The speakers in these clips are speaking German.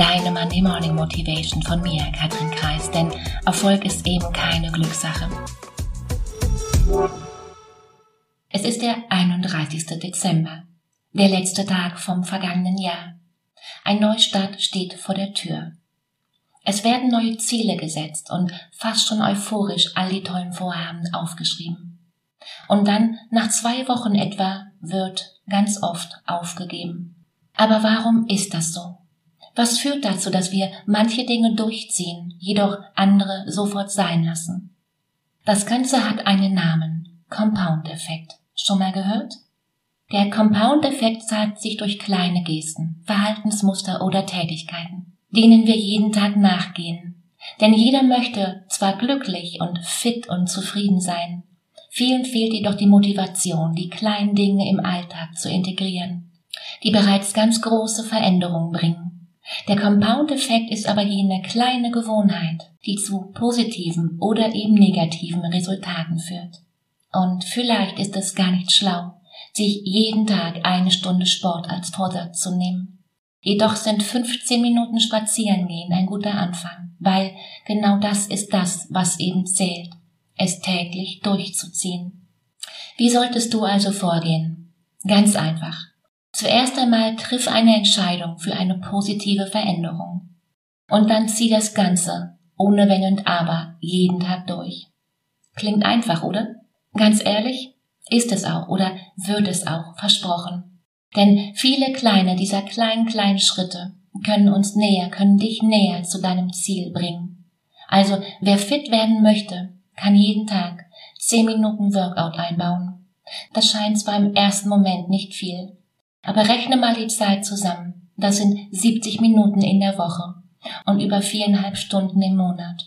deine Monday Morning Motivation von mir, Katrin Kreis, denn Erfolg ist eben keine Glückssache. Es ist der 31. Dezember, der letzte Tag vom vergangenen Jahr. Ein Neustart steht vor der Tür. Es werden neue Ziele gesetzt und fast schon euphorisch all die tollen Vorhaben aufgeschrieben. Und dann, nach zwei Wochen etwa, wird ganz oft aufgegeben. Aber warum ist das so? Was führt dazu, dass wir manche Dinge durchziehen, jedoch andere sofort sein lassen? Das Ganze hat einen Namen, Compound-Effekt. Schon mal gehört? Der Compound-Effekt zeigt sich durch kleine Gesten, Verhaltensmuster oder Tätigkeiten, denen wir jeden Tag nachgehen. Denn jeder möchte zwar glücklich und fit und zufrieden sein, vielen fehlt jedoch die Motivation, die kleinen Dinge im Alltag zu integrieren, die bereits ganz große Veränderungen bringen. Der Compound-Effekt ist aber jene kleine Gewohnheit, die zu positiven oder eben negativen Resultaten führt. Und vielleicht ist es gar nicht schlau, sich jeden Tag eine Stunde Sport als Vorsatz zu nehmen. Jedoch sind 15 Minuten Spazierengehen ein guter Anfang, weil genau das ist das, was eben zählt, es täglich durchzuziehen. Wie solltest du also vorgehen? Ganz einfach. Zuerst einmal triff eine Entscheidung für eine positive Veränderung. Und dann zieh das Ganze, ohne Wenn und Aber, jeden Tag durch. Klingt einfach, oder? Ganz ehrlich, ist es auch oder wird es auch, versprochen. Denn viele kleine dieser kleinen, kleinen Schritte können uns näher, können dich näher zu deinem Ziel bringen. Also, wer fit werden möchte, kann jeden Tag zehn Minuten Workout einbauen. Das scheint zwar im ersten Moment nicht viel, aber rechne mal die Zeit zusammen. Das sind 70 Minuten in der Woche und über viereinhalb Stunden im Monat.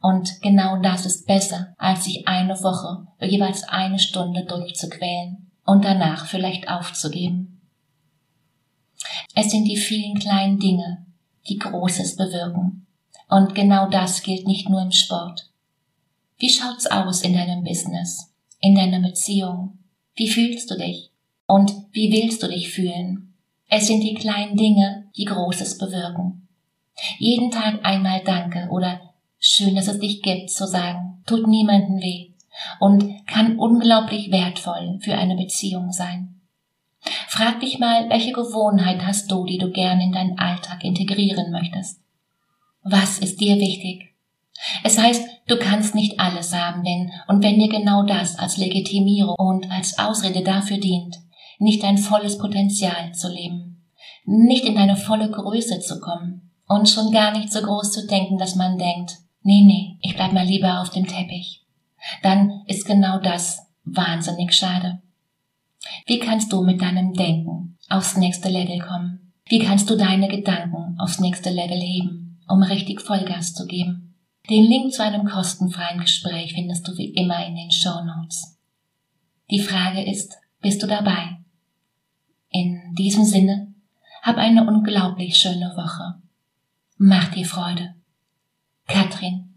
Und genau das ist besser, als sich eine Woche jeweils eine Stunde durchzuquälen und danach vielleicht aufzugeben. Es sind die vielen kleinen Dinge, die Großes bewirken. Und genau das gilt nicht nur im Sport. Wie schaut's aus in deinem Business, in deiner Beziehung? Wie fühlst du dich? Und wie willst du dich fühlen? Es sind die kleinen Dinge, die Großes bewirken. Jeden Tag einmal Danke oder schön, dass es dich gibt zu sagen, tut niemanden weh und kann unglaublich wertvoll für eine Beziehung sein. Frag dich mal, welche Gewohnheit hast du, die du gern in deinen Alltag integrieren möchtest? Was ist dir wichtig? Es heißt, du kannst nicht alles haben, denn und wenn dir genau das als Legitimierung und als Ausrede dafür dient, nicht dein volles Potenzial zu leben, nicht in deine volle Größe zu kommen und schon gar nicht so groß zu denken, dass man denkt, nee, nee, ich bleib mal lieber auf dem Teppich. Dann ist genau das wahnsinnig schade. Wie kannst du mit deinem Denken aufs nächste Level kommen? Wie kannst du deine Gedanken aufs nächste Level heben, um richtig Vollgas zu geben? Den Link zu einem kostenfreien Gespräch findest du wie immer in den Show Notes. Die Frage ist, bist du dabei? In diesem Sinne, hab eine unglaublich schöne Woche. Mach dir Freude. Katrin.